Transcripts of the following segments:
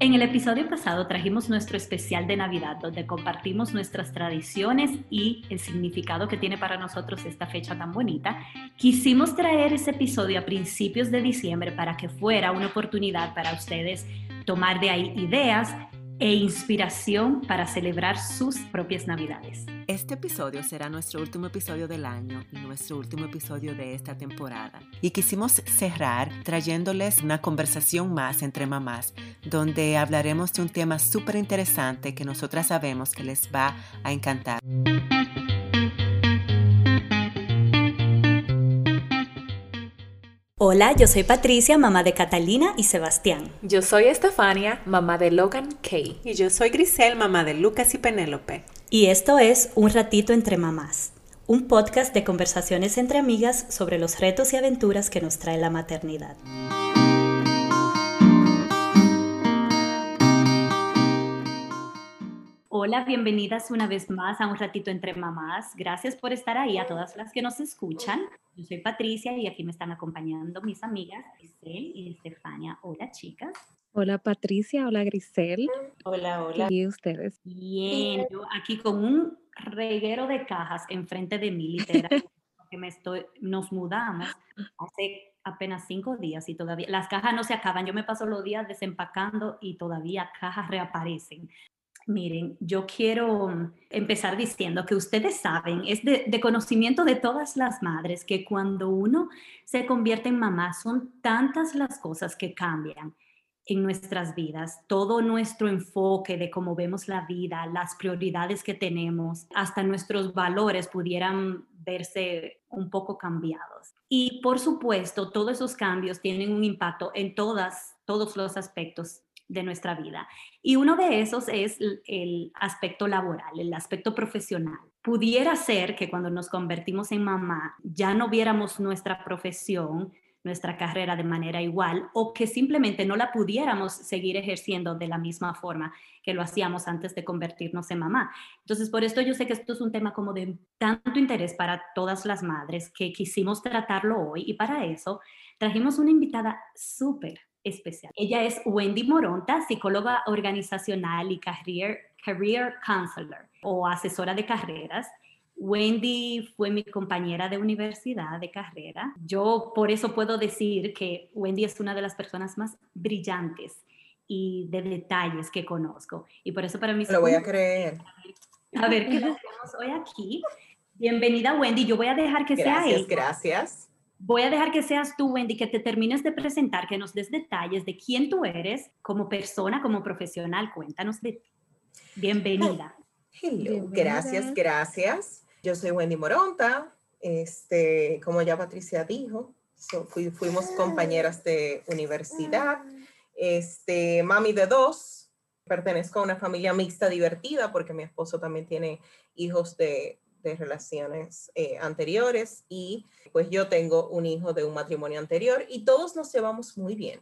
En el episodio pasado trajimos nuestro especial de Navidad, donde compartimos nuestras tradiciones y el significado que tiene para nosotros esta fecha tan bonita. Quisimos traer ese episodio a principios de diciembre para que fuera una oportunidad para ustedes tomar de ahí ideas e inspiración para celebrar sus propias Navidades. Este episodio será nuestro último episodio del año y nuestro último episodio de esta temporada. Y quisimos cerrar trayéndoles una conversación más entre mamás, donde hablaremos de un tema súper interesante que nosotras sabemos que les va a encantar. Hola, yo soy Patricia, mamá de Catalina y Sebastián. Yo soy Estefania, mamá de Logan Kay. Y yo soy Grisel, mamá de Lucas y Penélope. Y esto es Un Ratito entre Mamás, un podcast de conversaciones entre amigas sobre los retos y aventuras que nos trae la maternidad. Hola, bienvenidas una vez más a Un Ratito entre Mamás. Gracias por estar ahí a todas las que nos escuchan. Yo soy Patricia y aquí me están acompañando mis amigas Grisel y Estefania. Hola, chicas. Hola Patricia, hola Grisel. Hola, hola. ¿Y ustedes? Bien, yo aquí con un reguero de cajas enfrente de mí, literal, porque me estoy, nos mudamos hace apenas cinco días y todavía las cajas no se acaban. Yo me paso los días desempacando y todavía cajas reaparecen. Miren, yo quiero mm, empezar diciendo que ustedes saben, es de, conocimiento de todas las madres, que cuando uno se convierte en mamá son tantas las cosas que cambian en nuestras vidas, todo nuestro enfoque de cómo vemos la vida, las prioridades que tenemos, hasta nuestros valores pudieran verse un poco cambiados. Y por supuesto, todos esos cambios tienen un impacto en todas, todos los aspectos de nuestra vida. Y uno de esos es el aspecto laboral, el aspecto profesional. Pudiera ser que cuando nos convertimos en mamá ya no viéramos nuestra profesión, nuestra carrera de manera igual o que simplemente no la pudiéramos seguir ejerciendo de la misma forma que lo hacíamos antes de convertirnos en mamá. Entonces, por esto yo sé que esto es un tema como de tanto interés para todas las madres que quisimos tratarlo hoy y para eso trajimos una invitada súper especial. Ella es Wendy Moronta, psicóloga organizacional y career, career counselor o asesora de carreras. Wendy fue mi compañera de universidad de carrera. Yo por eso puedo decir que Wendy es una de las personas más brillantes y de detalles que conozco. Y por eso para mí... Lo voy a creer. A ver qué hacemos hoy aquí. Bienvenida Wendy, yo voy a dejar que sea ella. Gracias, gracias. Voy a dejar que seas tú, Wendy, que te termines de presentar, que nos des detalles de quién tú eres como persona, como profesional. Cuéntanos de ti. Bienvenida. Hello. Gracias, gracias. Yo soy Wendy Moronta. Este, como ya Patricia dijo, fuimos compañeras de universidad. Este, mami de dos. Pertenezco a una familia mixta divertida porque mi esposo también tiene hijos de de relaciones eh, anteriores y pues yo tengo un hijo de un matrimonio anterior y todos nos llevamos muy bien.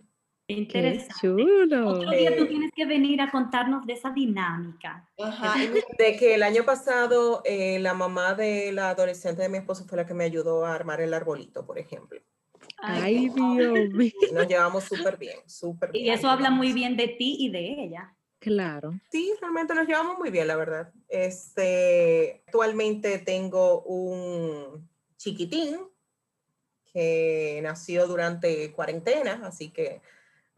Interesante. chulo. Otro día tú tienes que venir a contarnos de esa dinámica. Ajá, de que el año pasado eh, la mamá de la adolescente de mi esposo fue la que me ayudó a armar el arbolito, por ejemplo. Ay, Dios mío. Nos llevamos súper bien, súper bien. Y eso habla muy bien de ti y de ella. Claro. Sí, realmente nos llevamos muy bien, la verdad. Este, actualmente tengo un chiquitín que nació durante cuarentena, así que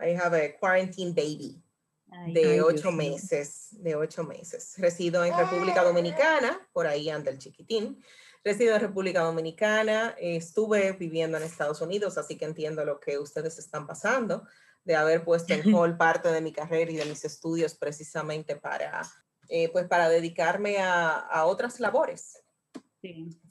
I have a quarantine baby de ocho meses, de ocho meses. Resido en República Dominicana, por ahí anda el chiquitín. Resido en República Dominicana, estuve viviendo en Estados Unidos, así que entiendo lo que ustedes están pasando de haber puesto en hold parte de mi carrera y de mis estudios precisamente para, eh, pues para dedicarme a, a otras labores.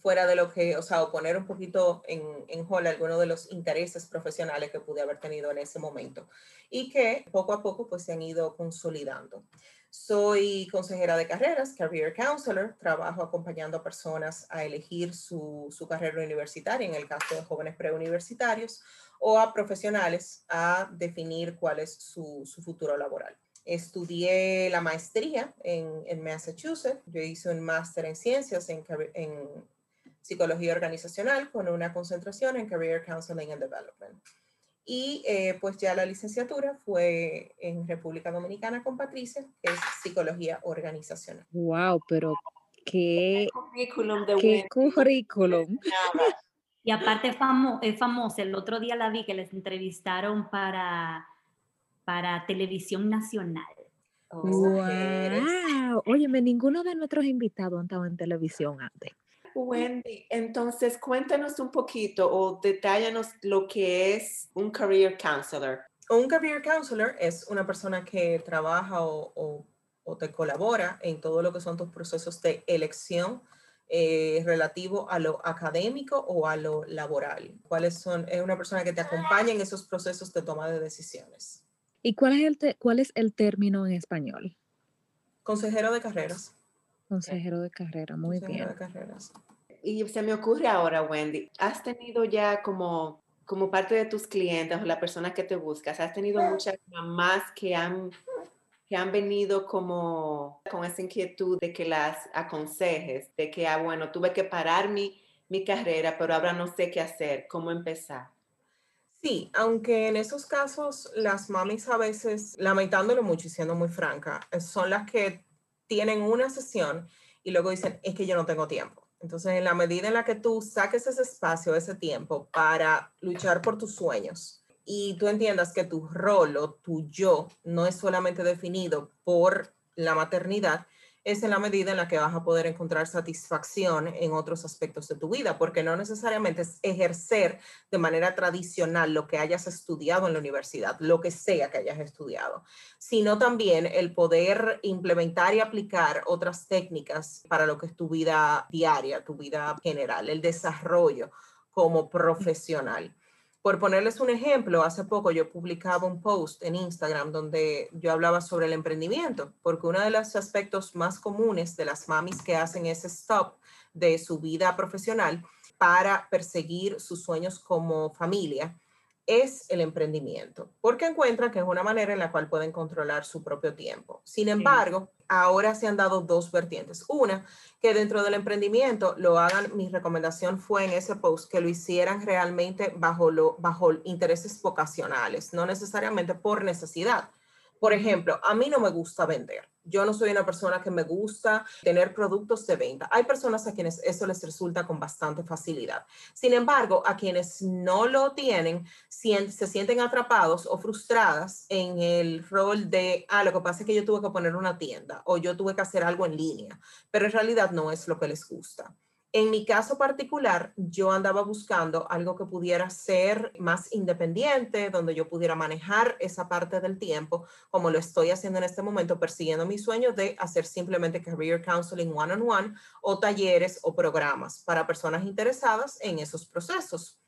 Fuera de lo que, o sea, o poner un poquito en, en hold algunos de los intereses profesionales que pude haber tenido en ese momento y que poco a poco pues se han ido consolidando. Soy consejera de carreras, career counselor, trabajo acompañando a personas a elegir su, su carrera universitaria, en el caso de jóvenes preuniversitarios, o a profesionales a definir cuál es su, su futuro laboral. Estudié la maestría en, en, Massachusetts. Yo hice un máster en ciencias en, en, psicología organizacional con una concentración en Career Counseling and Development. Y eh, pues ya la licenciatura fue en República Dominicana con Patricia, que es psicología organizacional. Wow, pero qué, Currículum de qué currículum. Nada. Y aparte famo- es famosa, el otro día la vi que les entrevistaron para, para televisión nacional. Oh. Wow. Óyeme, ninguno de nuestros invitados han estado en televisión antes. Wendy, entonces cuéntanos un poquito o detállanos lo que es un career counselor. Un career counselor es una persona que trabaja o, o- o te colabora en todo lo que son tus procesos de elección eh, relativo a lo académico o a lo laboral. ¿Cuáles son? Es una persona que te acompaña en esos procesos de toma de decisiones. ¿Y cuál es el, te- cuál es el término en español? Consejero de carreras. Consejero de carrera, muy consejero bien. de carreras. Y se me ocurre ahora, Wendy, ¿has tenido ya como, como parte de tus clientes o la persona que te buscas, has tenido muchas mamás que han, que han venido como con esa inquietud de que las aconsejes, de que, ah, bueno, tuve que parar mi, mi carrera, pero ahora no sé qué hacer, cómo empezar? Sí, aunque en esos casos las mamis a veces, lamentándolo mucho y siendo muy franca, eh, son las que tienen una sesión y luego dicen, es que yo no tengo tiempo. Entonces, en la medida en la que tú saques ese espacio, ese tiempo para luchar por tus sueños y tú entiendas que tu rol o tu yo no es solamente definido por la maternidad, es en la medida en la que vas a poder encontrar satisfacción en otros aspectos de tu vida, porque no necesariamente es ejercer de manera tradicional lo que hayas estudiado en la universidad, lo que sea que hayas estudiado, sino también el poder implementar y aplicar otras técnicas para lo que es tu vida diaria, tu vida general, el desarrollo como profesional. Por ponerles un ejemplo, hace poco yo publicaba un post en Instagram donde yo hablaba sobre el emprendimiento, porque uno de los aspectos más comunes de las mamis que hacen ese stop de su vida profesional para perseguir sus sueños como familia es el emprendimiento, porque encuentran que es una manera en la cual pueden controlar su propio tiempo. Sin embargo, ahora se han dado dos vertientes. Una, que dentro del emprendimiento lo hagan, mi recomendación fue en ese post que lo hicieran realmente bajo, lo, bajo intereses vocacionales, no necesariamente por necesidad. Por ejemplo, a mí no me gusta vender. Yo no soy una persona que me gusta tener productos de venta. Hay personas a quienes eso les resulta con bastante facilidad. Sin embargo, a quienes no lo tienen, se sienten atrapados o frustradas en el rol de, ah, lo que pasa es que yo tuve que poner una tienda o yo tuve que hacer algo en línea, pero en realidad no es lo que les gusta. En mi caso particular, yo andaba buscando algo que pudiera ser más independiente, donde yo pudiera manejar esa parte del tiempo, como lo estoy haciendo en este momento, persiguiendo mi sueño de hacer simplemente career counseling one-on-one o talleres o programas para personas interesadas en esos procesos.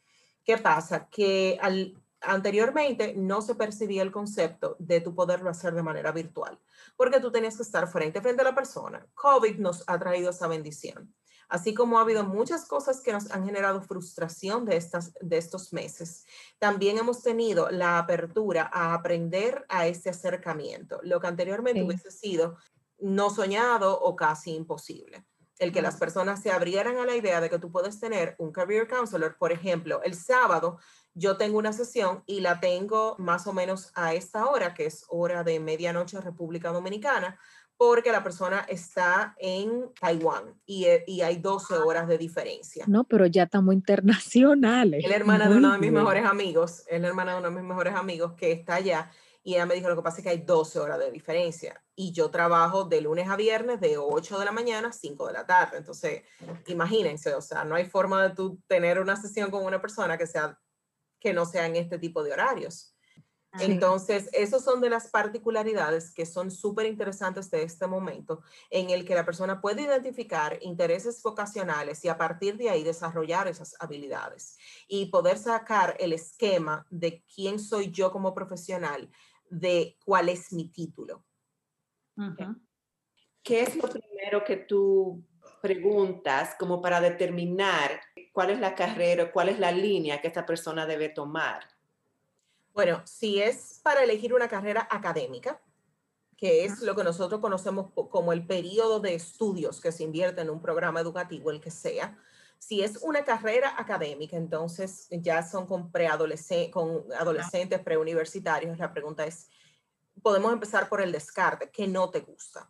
¿Qué pasa? Que al, anteriormente no se percibía el concepto de tu poderlo hacer de manera virtual, porque tú tenías que estar frente a frente a la persona. COVID nos ha traído esa bendición. Así como ha habido muchas cosas que nos han generado frustración de, estas, de estos meses, también hemos tenido la apertura a aprender a este acercamiento, lo que anteriormente Sí. hubiese sido no soñado o casi imposible. El que las personas se abrieran a la idea de que tú puedes tener un career counselor, por ejemplo, el sábado yo tengo una sesión y la tengo más o menos a esta hora, que es hora de medianoche República Dominicana, porque la persona está en Taiwán y, eh, y hay 12 horas de diferencia. No, pero ya estamos internacionales. Es la hermana de uno de mis mejores amigos, es la hermana de uno de mis mejores amigos que está allá y ella me dijo lo que pasa es que hay 12 horas de diferencia y yo trabajo de lunes a viernes de 8 de la mañana a 5 de la tarde. Entonces, imagínense, o sea, no hay forma de tú tener una sesión con una persona que sea que no sea en este tipo de horarios. Sí. Entonces, esas son de las particularidades que son súper interesantes de este momento, en el que la persona puede identificar intereses vocacionales y a partir de ahí desarrollar esas habilidades y poder sacar el esquema de quién soy yo como profesional, de cuál es mi título. ¿Qué es lo primero que tú preguntas como para determinar cuál es la carrera, cuál es la línea que esta persona debe tomar? Bueno, si es para elegir una carrera académica, que es lo que nosotros conocemos como el periodo de estudios que se invierte en un programa educativo, el que sea, Si es una carrera académica, entonces ya son con, preadolescentes, con adolescentes preuniversitarios. La pregunta es, podemos empezar por el descarte, que no te gusta.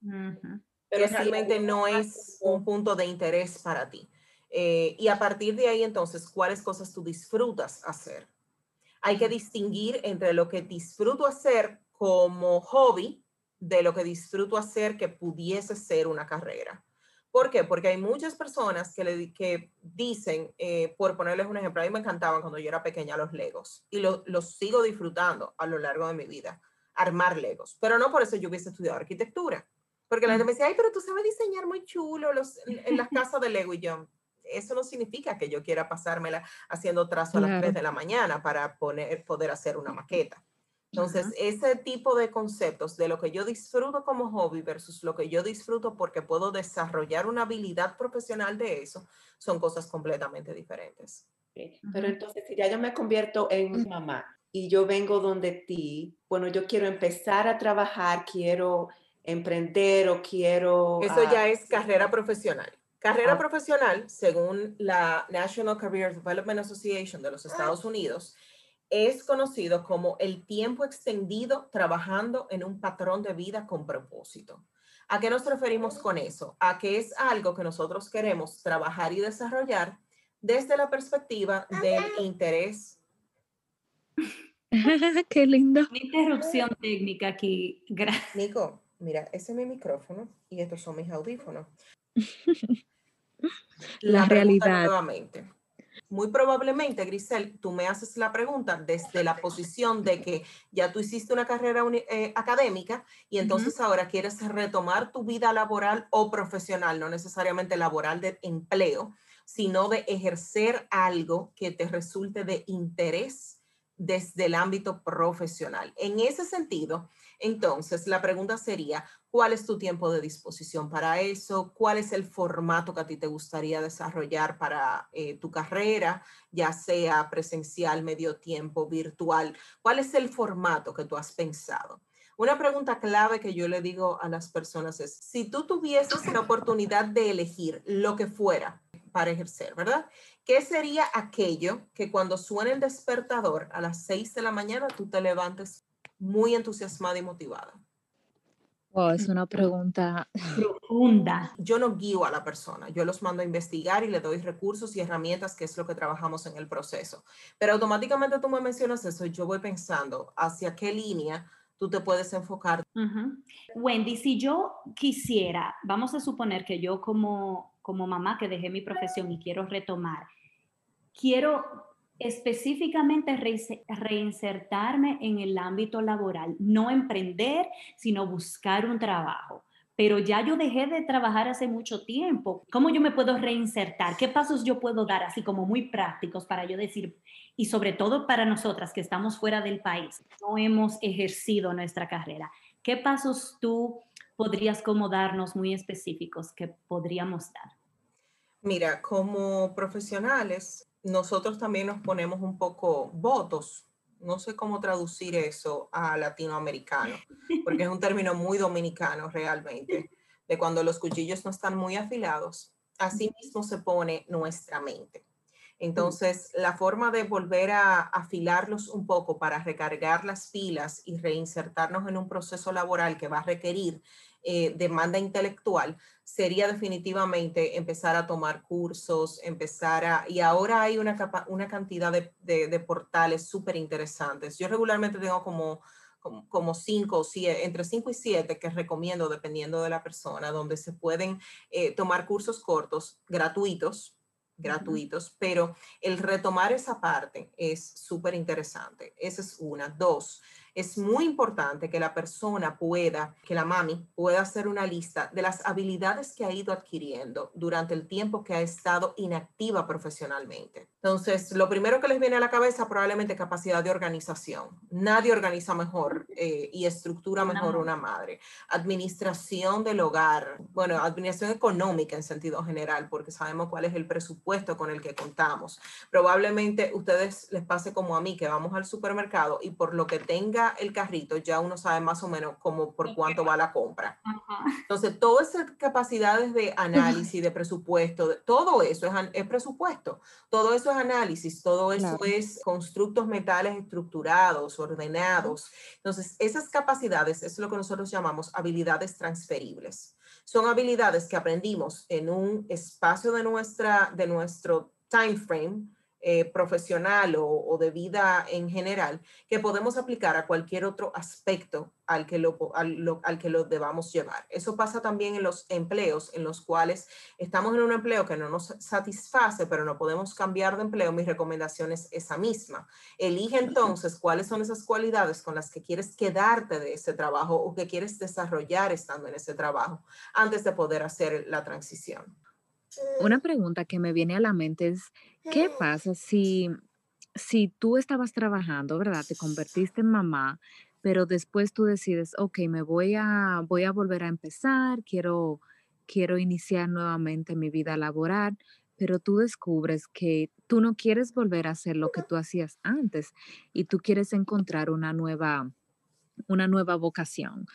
Pero realmente no es un punto de interés para ti. Eh, y a partir de ahí, entonces, ¿cuáles cosas tú disfrutas hacer? Hay que distinguir entre lo que disfruto hacer como hobby de lo que disfruto hacer que pudiese ser una carrera. ¿Por qué? Porque hay muchas personas que, le, que dicen, eh, por ponerles un ejemplo, a mí me encantaban cuando yo era pequeña los Legos y los sigo disfrutando a lo largo de mi vida, armar Legos. Pero no por eso yo hubiese estudiado arquitectura. Porque la gente me decía, ay, pero tú sabes diseñar muy chulo los, en, las casas de Lego y yo. Eso no significa que yo quiera pasármela haciendo trazo a las 3 de la mañana para poner, poder hacer una maqueta. Entonces, ese tipo de conceptos de lo que yo disfruto como hobby versus lo que yo disfruto porque puedo desarrollar una habilidad profesional de eso, son cosas completamente diferentes. Pero entonces, si ya yo me convierto en mamá y yo vengo donde ti, bueno, yo quiero empezar a trabajar, quiero emprender o quiero... Eso ya es carrera profesional. Carrera ah. profesional, según la National Career Development Association de los Estados Unidos, es conocido como el tiempo extendido trabajando en un patrón de vida con propósito. ¿A qué nos referimos con eso? A que es algo que nosotros queremos trabajar y desarrollar desde la perspectiva del interés. qué lindo. Una interrupción técnica aquí. Gracias. Nico, mira, ese es mi micrófono y estos son mis audífonos. La, la realidad. Nuevamente muy probablemente, Grisel, tú me haces la pregunta desde la posición de que ya tú hiciste una carrera eh, académica y entonces ahora quieres retomar tu vida laboral o profesional, no necesariamente laboral de empleo, sino de ejercer algo que te resulte de interés desde el ámbito profesional. En ese sentido, entonces la pregunta sería, ¿cuál es tu tiempo de disposición para eso? ¿Cuál es el formato que a ti te gustaría desarrollar para eh, tu carrera, ya sea presencial, medio tiempo, virtual? ¿Cuál es el formato que tú has pensado? Una pregunta clave que yo le digo a las personas es, si tú tuvieses la oportunidad de elegir lo que fuera para ejercer, ¿verdad? ¿Qué sería aquello que cuando suene el despertador a las 6 de la mañana tú te levantes muy entusiasmada y motivada? Oh, es una pregunta profunda. Yo no guío a la persona, yo los mando a investigar y le doy recursos y herramientas, que es lo que trabajamos en el proceso. Pero automáticamente tú me mencionas eso y yo voy pensando hacia qué línea tú te puedes enfocar. Wendy, si yo quisiera, vamos a suponer que yo como, como mamá que dejé mi profesión y quiero retomar, quiero específicamente reinsertarme en el ámbito laboral, no emprender, sino buscar un trabajo. Pero ya yo dejé de trabajar hace mucho tiempo. ¿Cómo yo me puedo reinsertar? ¿Qué pasos yo puedo dar así como muy prácticos para yo decir, y sobre todo para nosotras que estamos fuera del país, no hemos ejercido nuestra carrera? ¿Qué pasos tú podrías como darnos muy específicos que podríamos dar? Mira, como profesionales, nosotros también nos ponemos un poco votos. No sé cómo traducir eso a latinoamericano, porque es un término muy dominicano realmente, de cuando los cuchillos no están muy afilados. Así mismo se pone nuestra mente. Entonces, la forma de volver a afilarlos un poco para recargar las pilas y reinsertarnos en un proceso laboral que va a requerir eh, demanda intelectual sería definitivamente empezar a tomar cursos, empezar a... Y ahora hay una, una cantidad de, de, portales súper interesantes. Yo regularmente tengo como como, cinco o siete, entre cinco y siete que recomiendo dependiendo de la persona, donde se pueden eh, tomar cursos cortos, gratuitos, gratuitos, pero el retomar esa parte es súper interesante. Esa es una. Dos, es muy importante que la persona pueda, que la mami pueda hacer una lista de las habilidades que ha ido adquiriendo durante el tiempo que ha estado inactiva profesionalmente. Entonces, lo primero que les viene a la cabeza probablemente capacidad de organización. Nadie organiza mejor eh, y estructura mejor una madre. Administración del hogar, bueno, administración económica en sentido general, porque sabemos cuál es el presupuesto con el que contamos. Probablemente ustedes les pase como a mí, que vamos al supermercado y por lo que tenga llega el carrito, ya uno sabe más o menos cómo por cuánto va la compra. Ajá. Entonces, todas esas capacidades de análisis, de presupuesto, de- todo eso es, es presupuesto, todo eso es análisis, todo eso Claro. es constructos mentales estructurados, ordenados. Entonces, esas capacidades es lo que nosotros llamamos habilidades transferibles. Son habilidades que aprendimos en un espacio de, nuestra, de nuestro time frame eh, profesional o, o de vida en general que podemos aplicar a cualquier otro aspecto al que lo, al, lo- al que lo debamos llevar. Eso pasa también en los empleos en los cuales estamos en un empleo que no nos satisface, pero no podemos cambiar de empleo. Mi recomendación es esa misma. Elige entonces cuáles son esas cualidades con las que quieres quedarte de ese trabajo o que quieres desarrollar estando en ese trabajo antes de poder hacer la transición. Una pregunta que me viene a la mente es, ¿qué pasa si, si tú estabas trabajando, ¿verdad? Te convertiste en mamá, pero después tú decides, ok, me voy a, voy a volver a empezar, quiero, quiero iniciar nuevamente mi vida laboral, pero tú descubres que tú no quieres volver a hacer lo que tú hacías antes y tú quieres encontrar una nueva, una nueva vocación.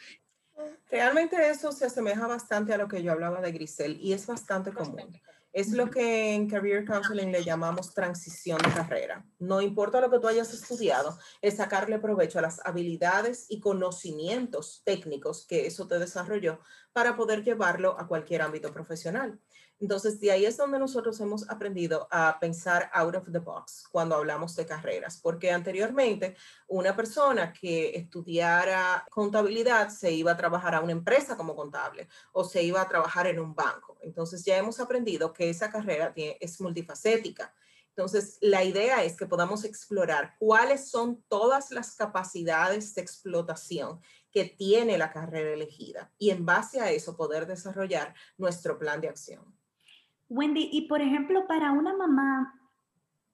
Realmente eso se asemeja bastante a lo que yo hablaba de Grisel y es bastante común. Es lo que en Career Counseling le llamamos transición de carrera. No importa lo que tú hayas estudiado, es sacarle provecho a las habilidades y conocimientos técnicos que eso te desarrolló para poder llevarlo a cualquier ámbito profesional. Entonces, de ahí es donde nosotros hemos aprendido a pensar out of the box cuando hablamos de carreras, porque anteriormente una persona que estudiara contabilidad se iba a trabajar a una empresa como contable o se iba a trabajar en un banco. Entonces, ya hemos aprendido que esa carrera tiene- es multifacética. Entonces, la idea es que podamos explorar cuáles son todas las capacidades de explotación que tiene la carrera elegida y en base a eso poder desarrollar nuestro plan de acción. Wendy, y por ejemplo, para una mamá,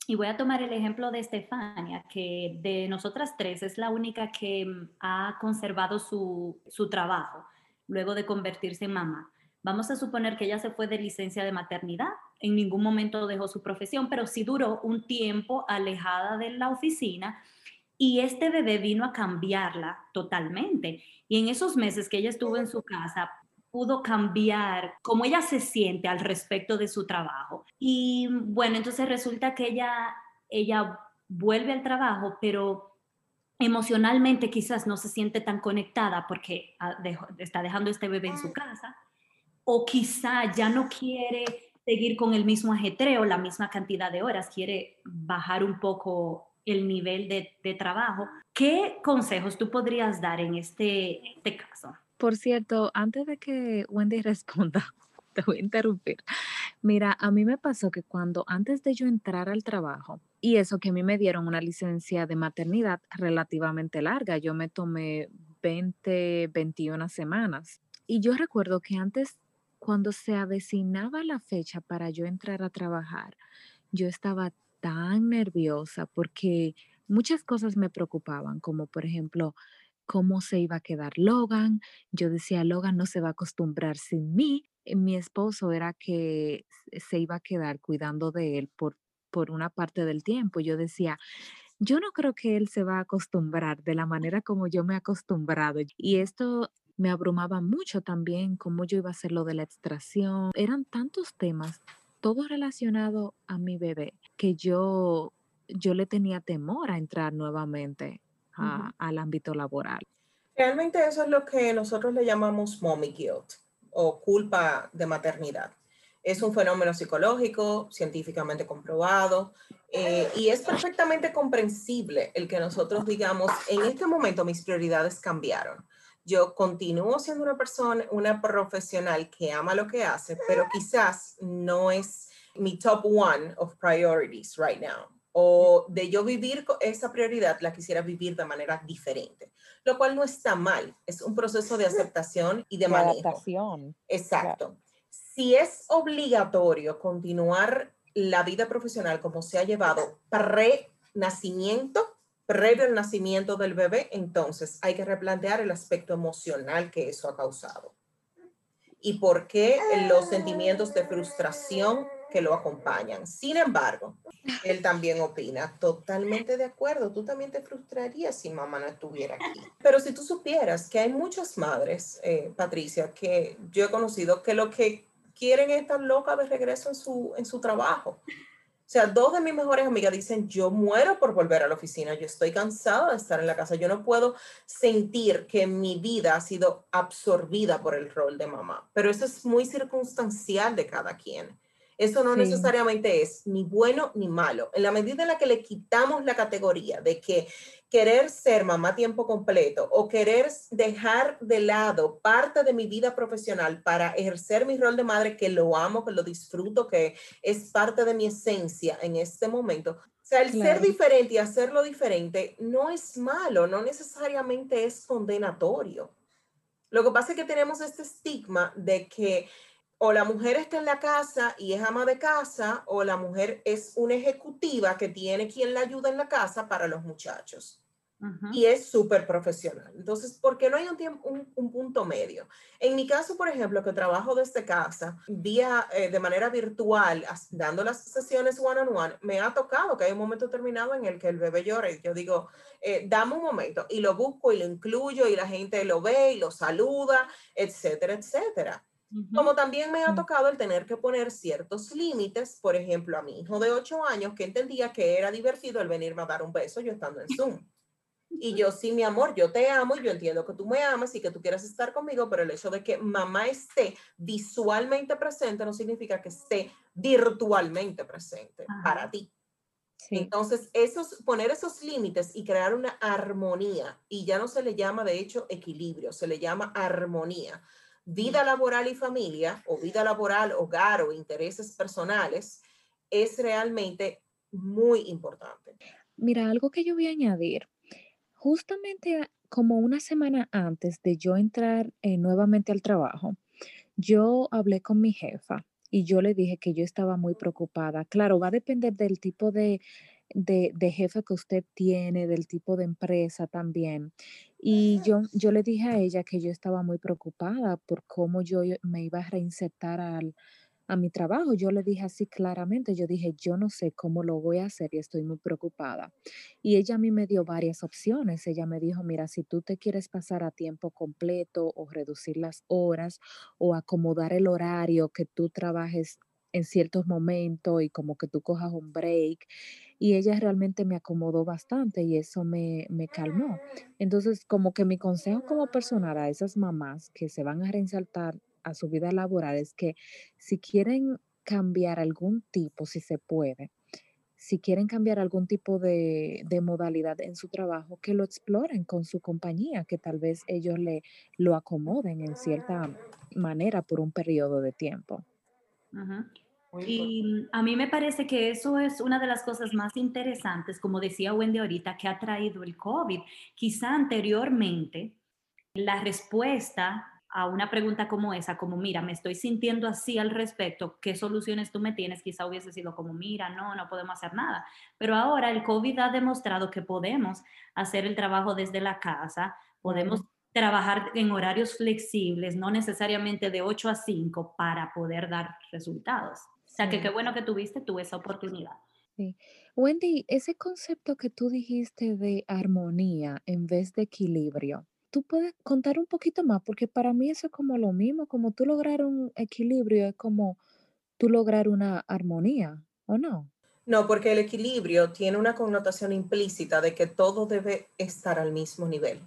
y voy a tomar el ejemplo de Estefania, que de nosotras tres es la única que ha conservado su, su trabajo luego de convertirse en mamá. Vamos a suponer que ella se fue de licencia de maternidad, en ningún momento dejó su profesión, pero sí duró un tiempo alejada de la oficina y este bebé vino a cambiarla totalmente. Y en esos meses que ella estuvo en su casa, pudo cambiar cómo ella se siente al respecto de su trabajo. Y bueno, entonces resulta que ella, ella vuelve al trabajo, pero emocionalmente quizás no se siente tan conectada porque ah, está dejando este bebé en su casa, o quizá ya no quiere seguir con el mismo ajetreo, la misma cantidad de horas, quiere bajar un poco el nivel de, de trabajo. ¿Qué consejos tú podrías dar en este, este caso? Por cierto, antes de que Wendy responda, te voy a interrumpir. Mira, a mí me pasó que cuando antes de yo entrar al trabajo, y eso que a mí me dieron una licencia de maternidad relativamente larga, yo me tomé 20, 21 semanas. Y yo recuerdo que antes, cuando se avecinaba la fecha para yo entrar a trabajar, yo estaba tan nerviosa porque muchas cosas me preocupaban, como por ejemplo, cómo se iba a quedar Logan. Yo decía, Logan no se va a acostumbrar sin mí. Eh, Mi esposo era que se iba a quedar cuidando de él por, por una parte del tiempo. Yo decía, yo no creo que él se va a acostumbrar de la manera como yo me he acostumbrado. Y esto me abrumaba mucho también, cómo yo iba a hacer lo de la extracción. Eran tantos temas, todo relacionado a mi bebé, que yo, yo le tenía temor a entrar nuevamente a- al ámbito laboral. Realmente eso es lo que nosotros le llamamos mommy guilt o culpa de maternidad. Es un fenómeno psicológico, científicamente comprobado, eh, y es perfectamente comprensible el que nosotros digamos, en este momento mis prioridades cambiaron. Yo continúo siendo una persona, una profesional que ama lo que hace, pero quizás no es mi top one of priorities right now. O de yo vivir esa prioridad, la quisiera vivir de manera diferente lo cual no está mal, es un proceso de aceptación y de De manejo. adaptación. Exacto. Si es obligatorio continuar la vida profesional como se ha llevado pre-nacimiento, previo al nacimiento del bebé, entonces hay que replantear el aspecto emocional que eso ha causado. Y por qué los sentimientos de frustración que lo acompañan. Sin embargo, él también opina, totalmente de acuerdo, tú también te frustrarías si mamá no estuviera aquí. Pero si tú supieras que hay muchas madres, eh, Patricia, que yo he conocido, que lo que quieren es estar loca de regreso en su, en su trabajo. O sea, dos de mis mejores amigas dicen, yo muero por volver a la oficina, yo estoy cansada de estar en la casa, yo no puedo sentir que mi vida ha sido absorbida por el rol de mamá, pero eso es muy circunstancial de cada quien. Eso no necesariamente es ni bueno ni malo. En la medida en la que le quitamos la categoría de que querer ser mamá tiempo completo o querer dejar de lado parte de mi vida profesional para ejercer mi rol de madre, que lo amo, que lo disfruto, que es parte de mi esencia en este momento. O sea, el ser diferente y hacerlo diferente no es malo, no necesariamente es condenatorio. Lo que pasa es que tenemos este estigma de que o la mujer está en la casa y es ama de casa, o la mujer es una ejecutiva que tiene quien la ayuda en la casa para los muchachos. Y es súper profesional. Entonces, ¿por qué no hay un, tiempo, un, punto medio? En mi caso, por ejemplo, que trabajo desde casa, vía, eh, de manera virtual, dando las sesiones one-on-one, me ha tocado que hay un momento terminado en el que el bebé llora y yo digo, eh, dame un momento, y lo busco y lo incluyo y la gente lo ve y lo saluda, etcétera, etcétera. Como también me ha mm. tocado el tener que poner ciertos límites, por ejemplo, a mi hijo de 8 años que entendía que era divertido el venirme a dar un beso yo estando en Zoom. Y yo, sí, mi amor, yo te amo y yo entiendo que tú me amas y que tú quieras estar conmigo, pero el hecho de que mamá esté visualmente presente no significa que esté virtualmente presente para ti. Entonces, esos, poner esos límites y crear una armonía, y ya no se le llama de hecho equilibrio, se le llama armonía vida laboral y familia, o vida laboral, hogar o intereses personales, es realmente muy importante. Mira, algo que yo voy a añadir, justamente como una semana antes de yo entrar eh, nuevamente al trabajo, yo hablé con mi jefa y yo le dije que yo estaba muy preocupada. Claro, va a depender del tipo de, de, de jefe que usted tiene, del tipo de empresa también. Y yo, yo le dije a ella que yo estaba muy preocupada por cómo yo me iba a reinsertar al, a mi trabajo. Yo le dije así claramente, yo dije, yo no sé cómo lo voy a hacer y estoy muy preocupada. Y ella a mí me dio varias opciones. Ella me dijo, mira, si tú te quieres pasar a tiempo completo o reducir las horas o acomodar el horario que tú trabajes en ciertos momentos y como que tú cojas un break y ella realmente me acomodó bastante y eso me, me calmó. Entonces, como que mi consejo como personal a esas mamás que se van a reinsaltar a su vida laboral es que si quieren cambiar algún tipo, si se puede, si quieren cambiar algún tipo de, de, modalidad en su trabajo, que lo exploren con su compañía, que tal vez ellos le lo acomoden en cierta manera por un periodo de tiempo. Y a mí me parece que eso es una de las cosas más interesantes, como decía Wendy ahorita, que ha traído el COVID. Quizá anteriormente la respuesta a una pregunta como esa, como mira, me estoy sintiendo así al respecto, ¿qué soluciones tú me tienes? Quizá hubiese sido como, mira, no, no podemos hacer nada. Pero ahora el COVID ha demostrado que podemos hacer el trabajo desde la casa, podemos trabajar en horarios flexibles, no necesariamente de 8 a 5 para poder dar resultados. O sea, que qué bueno que tuviste tú esa oportunidad. Sí. Wendy, ese concepto que tú dijiste de armonía en vez de equilibrio, ¿tú puedes contar un poquito más? Porque para mí eso es como lo mismo, como tú lograr un equilibrio es como tú lograr una armonía, ¿o no? No, porque el equilibrio tiene una connotación implícita de que todo debe estar al mismo nivel.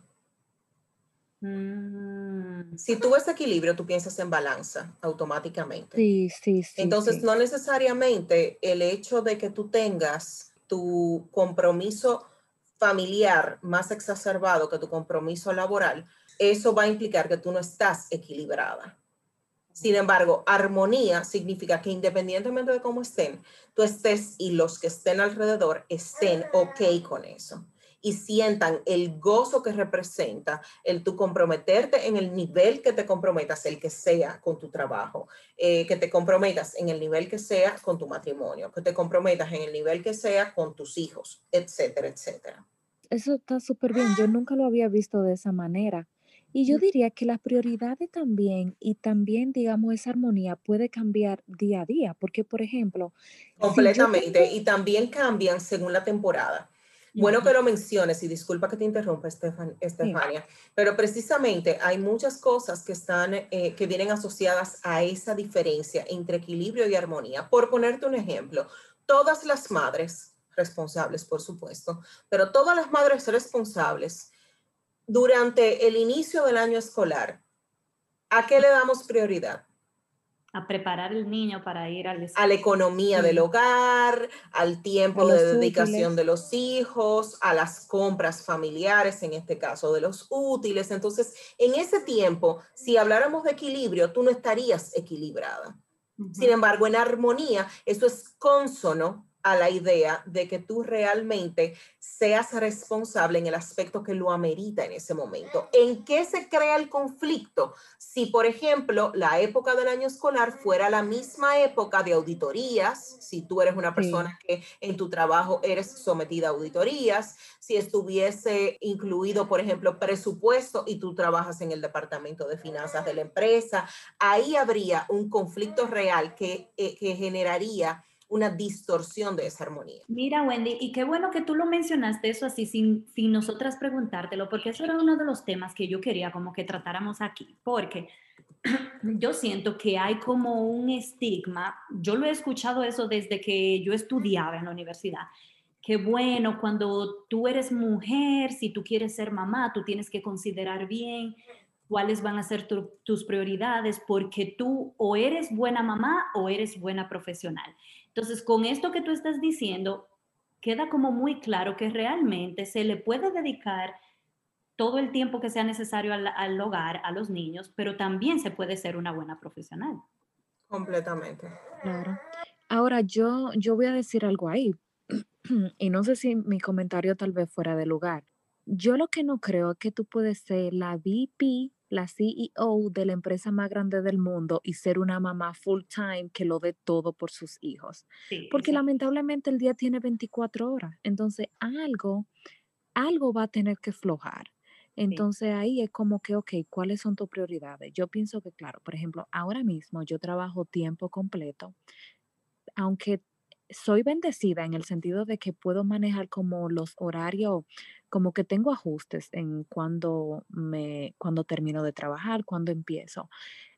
Mm. Si tú ves equilibrio, tú piensas en balanza automáticamente. Sí, sí, sí. Entonces, no necesariamente el hecho de que tú tengas tu compromiso familiar más exacerbado que tu compromiso laboral, eso va a implicar que tú no estás equilibrada. Sin embargo, armonía significa que independientemente de cómo estén, tú estés y los que estén alrededor estén ok con eso y sientan el gozo que representa el tu comprometerte en el nivel que te comprometas, el que sea con tu trabajo, eh, que te comprometas en el nivel que sea con tu matrimonio, que te comprometas en el nivel que sea con tus hijos, etcétera, etcétera. Eso está súper bien. Yo nunca lo había visto de esa manera. Y yo diría que las prioridades también, y también, digamos, esa armonía puede cambiar día a día, porque, por ejemplo... Completamente, y también cambian según la temporada. Bueno que lo menciones y disculpa que te interrumpa, Estefania, pero precisamente hay muchas cosas que están, eh, que vienen asociadas a esa diferencia entre equilibrio y armonía. Por ponerte un ejemplo, todas las madres responsables, por supuesto, pero todas las madres responsables durante el inicio del año escolar, ¿a qué le damos prioridad? A preparar el niño para ir al a la economía del hogar, al tiempo de dedicación de los hijos, a las compras familiares, en este caso de los útiles. Entonces, en ese tiempo, si habláramos de equilibrio, tú no estarías equilibrada. Sin embargo, en armonía, eso es consono a la idea de que tú realmente seas responsable en el aspecto que lo amerita en ese momento. ¿En qué se crea el conflicto? Si, por ejemplo, la época del año escolar fuera la misma época de auditorías, si tú eres una persona que en tu trabajo eres sometida a auditorías, si estuviese incluido, por ejemplo, presupuesto y tú trabajas en el departamento de finanzas de la empresa, ahí habría un conflicto real que, eh, que generaría una distorsión de esa armonía. Mira, Wendy, y qué bueno que tú lo mencionaste eso así sin, sin nosotras preguntártelo, porque eso era uno de los temas que yo quería como que tratáramos aquí, porque yo siento que hay como un estigma, yo lo he escuchado eso desde que yo estudiaba en la universidad, que bueno, cuando tú eres mujer, si tú quieres ser mamá, tú tienes que considerar bien cuáles van a ser tus prioridades, porque tú o eres buena mamá o eres buena profesional. Entonces, con esto que tú estás diciendo, queda como muy claro que realmente se le puede dedicar todo el tiempo que sea necesario al, hogar, a los niños, pero también se puede ser una buena profesional. Completamente. Claro. Ahora, yo, yo voy a decir algo ahí, y no sé si mi comentario tal vez fuera de lugar. Yo lo que no creo es que tú puedes ser la VP la CEO de la empresa más grande del mundo y ser una mamá full time que lo dé todo por sus hijos. Porque lamentablemente el día tiene 24 horas. Entonces algo, algo va a tener que flojar. Entonces ahí es como que, ok, ¿cuáles son tus prioridades? Yo pienso que, claro, por ejemplo, ahora mismo yo trabajo tiempo completo, aunque soy bendecida en el sentido de que puedo manejar como los horarios, como que tengo ajustes en cuando me, cuando termino de trabajar, cuando empiezo.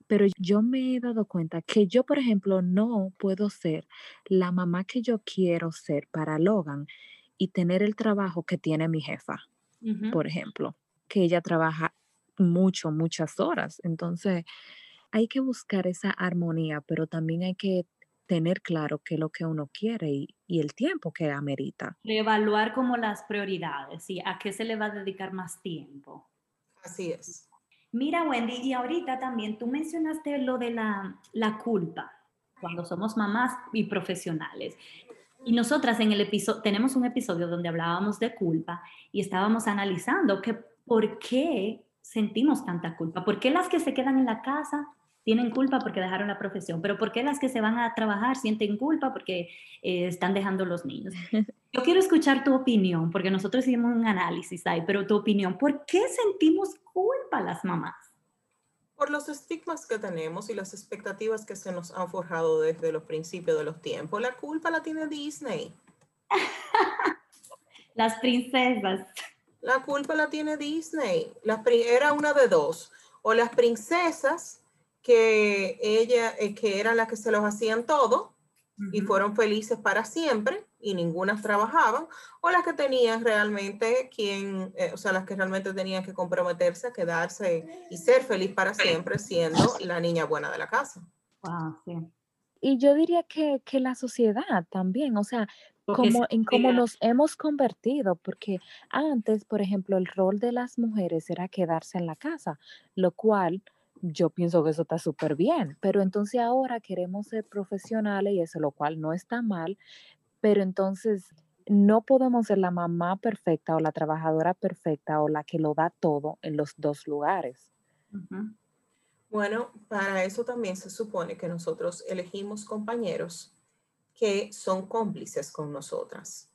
Pero yo me he dado cuenta que yo, por ejemplo, no puedo ser la mamá que yo quiero ser para Logan y tener el trabajo que tiene mi jefa, por ejemplo, que ella trabaja mucho, muchas horas. Entonces, hay que buscar esa armonía, pero también hay que tener claro qué es lo que uno quiere y, el tiempo que amerita. Evaluar como las prioridades y a qué se le va a dedicar más tiempo. Así es. Mira, Wendy, y ahorita también tú mencionaste lo de la, la culpa cuando somos mamás y profesionales. Y nosotras en el episodio, tenemos un episodio donde hablábamos de culpa y estábamos analizando que por qué sentimos tanta culpa, por qué las que se quedan en la casa tienen culpa porque dejaron la profesión, pero ¿por qué las que se van a trabajar sienten culpa porque eh, están dejando los niños? Yo quiero escuchar tu opinión, porque nosotros hicimos un análisis ahí, pero tu opinión, ¿por qué sentimos culpa las mamás? Por los estigmas que tenemos y las expectativas que se nos han forjado desde los principios de los tiempos. La culpa la tiene Disney. las princesas. La culpa la tiene Disney. La, era una de dos. O las princesas que ella, eh, que eran las que se los hacían todo y fueron felices para siempre y ninguna trabajaban, o las que tenían realmente quien, eh, o sea, las que realmente tenían que comprometerse a quedarse y ser feliz para siempre siendo la niña buena de la casa. Y yo diría que, que, la sociedad también, o sea, como, en cómo nos hemos convertido, porque antes, por ejemplo, el rol de las mujeres era quedarse en la casa, lo cual yo pienso que eso está súper bien, pero entonces ahora queremos ser profesionales y eso, lo cual no está mal, pero entonces no podemos ser la mamá perfecta o la trabajadora perfecta o la que lo da todo en los dos lugares. Bueno, para eso también se supone que nosotros elegimos compañeros que son cómplices con nosotras.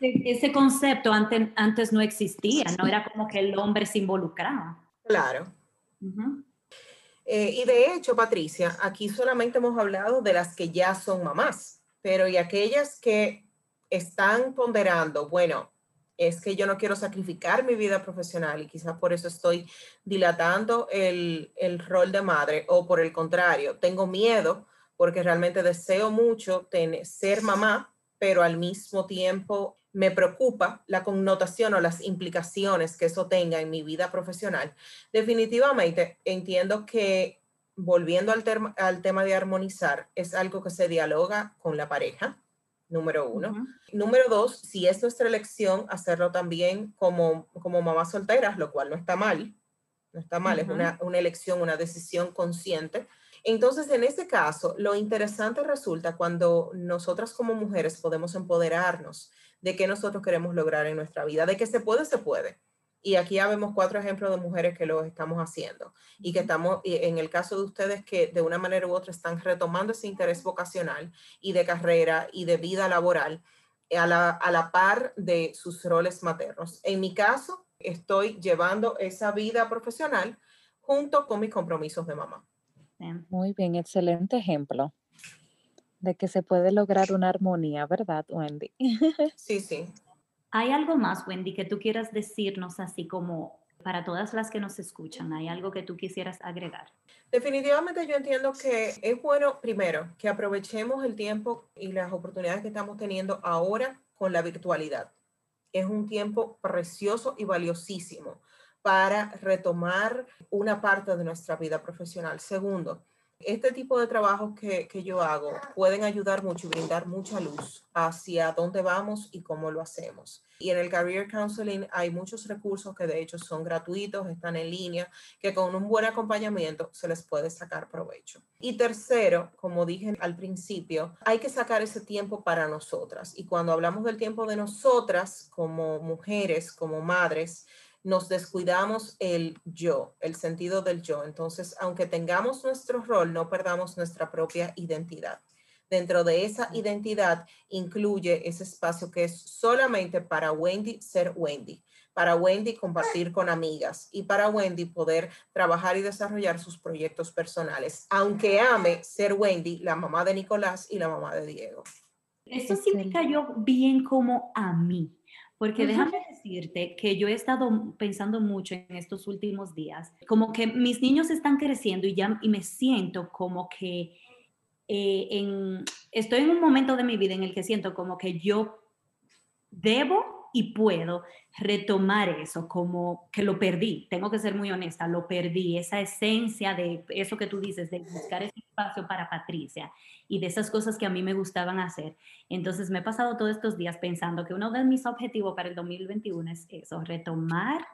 ese, concepto antes, antes no existía, no era como que el hombre se involucraba. Claro. Eh, y de hecho, Patricia, aquí solamente hemos hablado de las que ya son mamás, pero y aquellas que están ponderando, bueno, es que yo no quiero sacrificar mi vida profesional y quizás por eso estoy dilatando el, el rol de madre o por el contrario, tengo miedo porque realmente deseo mucho tener, ser mamá, pero al mismo tiempo me preocupa la connotación o las implicaciones que eso tenga en mi vida profesional. Definitivamente entiendo que volviendo al, al tema de armonizar, es algo que se dialoga con la pareja, número uno. Número dos, si es nuestra elección, hacerlo también como, como mamás solteras, lo cual no está mal, no está mal, es una, una elección, una decisión consciente entonces, en este caso, lo interesante resulta cuando nosotras como mujeres podemos empoderarnos de qué nosotros queremos lograr en nuestra vida, de que se puede, se puede. Y aquí ya vemos cuatro ejemplos de mujeres que lo estamos haciendo y que estamos, en el caso de ustedes, que de una manera u otra están retomando ese interés vocacional y de carrera y de vida laboral a la, a la par de sus roles maternos. En mi caso, estoy llevando esa vida profesional junto con mis compromisos de mamá. Muy bien, excelente ejemplo de que se puede lograr una armonía, ¿verdad, Wendy? Sí, sí. ¿Hay algo más, Wendy, que tú quieras decirnos así como para todas las que nos escuchan? ¿Hay algo que tú quisieras agregar? Definitivamente yo entiendo que es bueno, primero, que aprovechemos el tiempo y las oportunidades que estamos teniendo ahora con la virtualidad. Es un tiempo precioso y valiosísimo para retomar una parte de nuestra vida profesional. Segundo, este tipo de trabajos que, yo hago pueden ayudar mucho y brindar mucha luz hacia dónde vamos y cómo lo hacemos. Y en el Career Counseling hay muchos recursos que de hecho son gratuitos, están en línea, que con un buen acompañamiento se les puede sacar provecho. Y tercero, como dije al principio, hay que sacar ese tiempo para nosotras. Y cuando hablamos del tiempo de nosotras como mujeres, como madres, nos descuidamos el yo, el sentido del yo. Entonces, aunque tengamos nuestro rol, no perdamos nuestra propia identidad. Dentro de esa identidad incluye ese espacio que es solamente para Wendy ser Wendy, para Wendy compartir con amigas y para Wendy poder trabajar y desarrollar sus proyectos personales, aunque ame ser Wendy, la mamá de Nicolás y la mamá de Diego. Eso sí me cayó bien como a mí porque déjame decirte que yo he estado pensando mucho en estos últimos días, como que mis niños están creciendo y ya y me siento como que eh, en, estoy en un momento de mi vida en el que siento como que yo debo y puedo retomar eso, como que lo perdí, tengo que ser muy honesta, lo perdí, esa esencia de eso que tú dices, de buscar ese espacio para Patricia y de esas cosas que a mí me gustaban hacer. Entonces me he pasado todos estos días pensando que uno de mis objetivos para el 2021 es eso, retomar,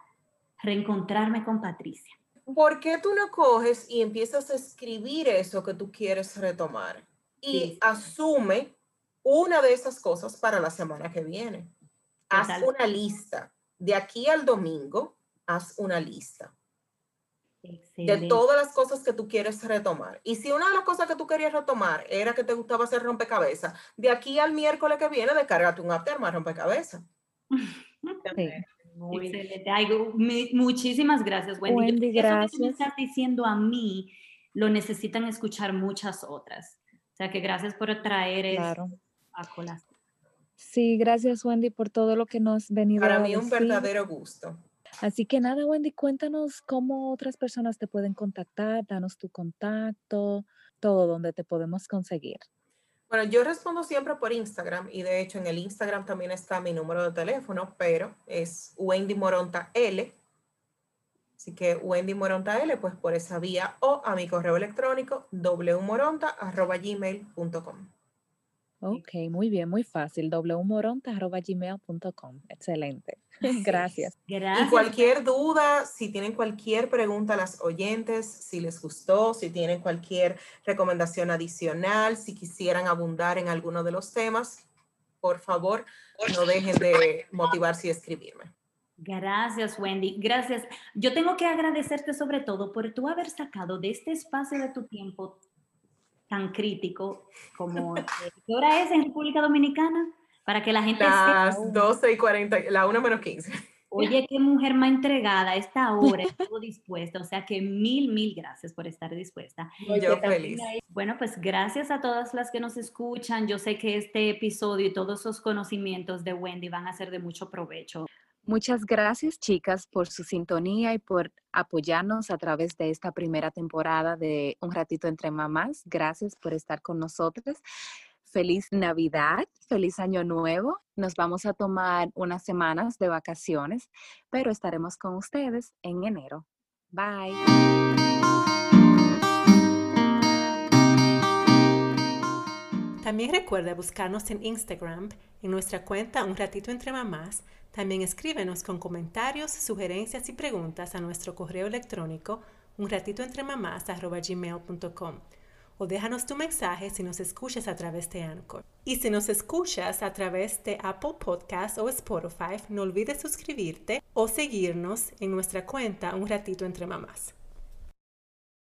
reencontrarme con Patricia. ¿Por qué tú no coges y empiezas a escribir eso que tú quieres retomar? Y asume una de esas cosas para la semana que viene haz una lista. De aquí al domingo, haz una lista. De todas las cosas que tú quieres retomar. Y si una de las cosas que tú querías retomar era que te gustaba hacer rompecabezas, de aquí al miércoles que viene, descárgate un aftermath rompecabezas. Excelente. muchísimas gracias, Wendy. Wendy gracias. Eso que estás diciendo a mí, lo necesitan escuchar muchas otras. O sea que gracias por traer claro. a colación. Sí, gracias Wendy por todo lo que nos has venido Para mí un verdadero gusto. Así que nada, Wendy, cuéntanos cómo otras personas te pueden contactar, danos tu contacto, todo donde te podemos conseguir. Bueno, yo respondo siempre por Instagram y de hecho en el Instagram también está mi número de teléfono, pero es Wendy Moronta L. Así que Wendy Moronta L, pues por esa vía o a mi correo electrónico wmoronta.gmail.com. Ok, muy bien, muy fácil. wmoronta.gmail.com. Excelente. Gracias. Gracias. Y cualquier duda, si tienen cualquier pregunta a las oyentes, si les gustó, si tienen cualquier recomendación adicional, si quisieran abundar en alguno de los temas, por favor, no dejen de motivarse y escribirme. Gracias, Wendy. Gracias. Yo tengo que agradecerte sobre todo por tú haber sacado de este espacio de tu tiempo tan crítico como ¿qué hora es en República Dominicana? para que la gente Las sepa. 12 y 40, la 1 menos 15. Oye, qué mujer más entregada esta hora, estuvo dispuesta. O sea que mil, mil gracias por estar dispuesta. Yo feliz. Bueno, pues gracias a todas las que nos escuchan. Yo sé que este episodio y todos esos conocimientos de Wendy van a ser de mucho provecho. Muchas gracias, chicas, por su sintonía y por apoyarnos a través de esta primera temporada de Un ratito entre mamás. Gracias por estar con nosotros. Feliz Navidad, feliz Año Nuevo. Nos vamos a tomar unas semanas de vacaciones, pero estaremos con ustedes en enero. Bye. También recuerda buscarnos en Instagram, en nuestra cuenta Un Ratito Entre Mamás. También escríbenos con comentarios, sugerencias y preguntas a nuestro correo electrónico unratitoentremamás.gmail.com o déjanos tu mensaje si nos escuchas a través de Anchor. Y si nos escuchas a través de Apple Podcast o Spotify, no olvides suscribirte o seguirnos en nuestra cuenta Un Ratito.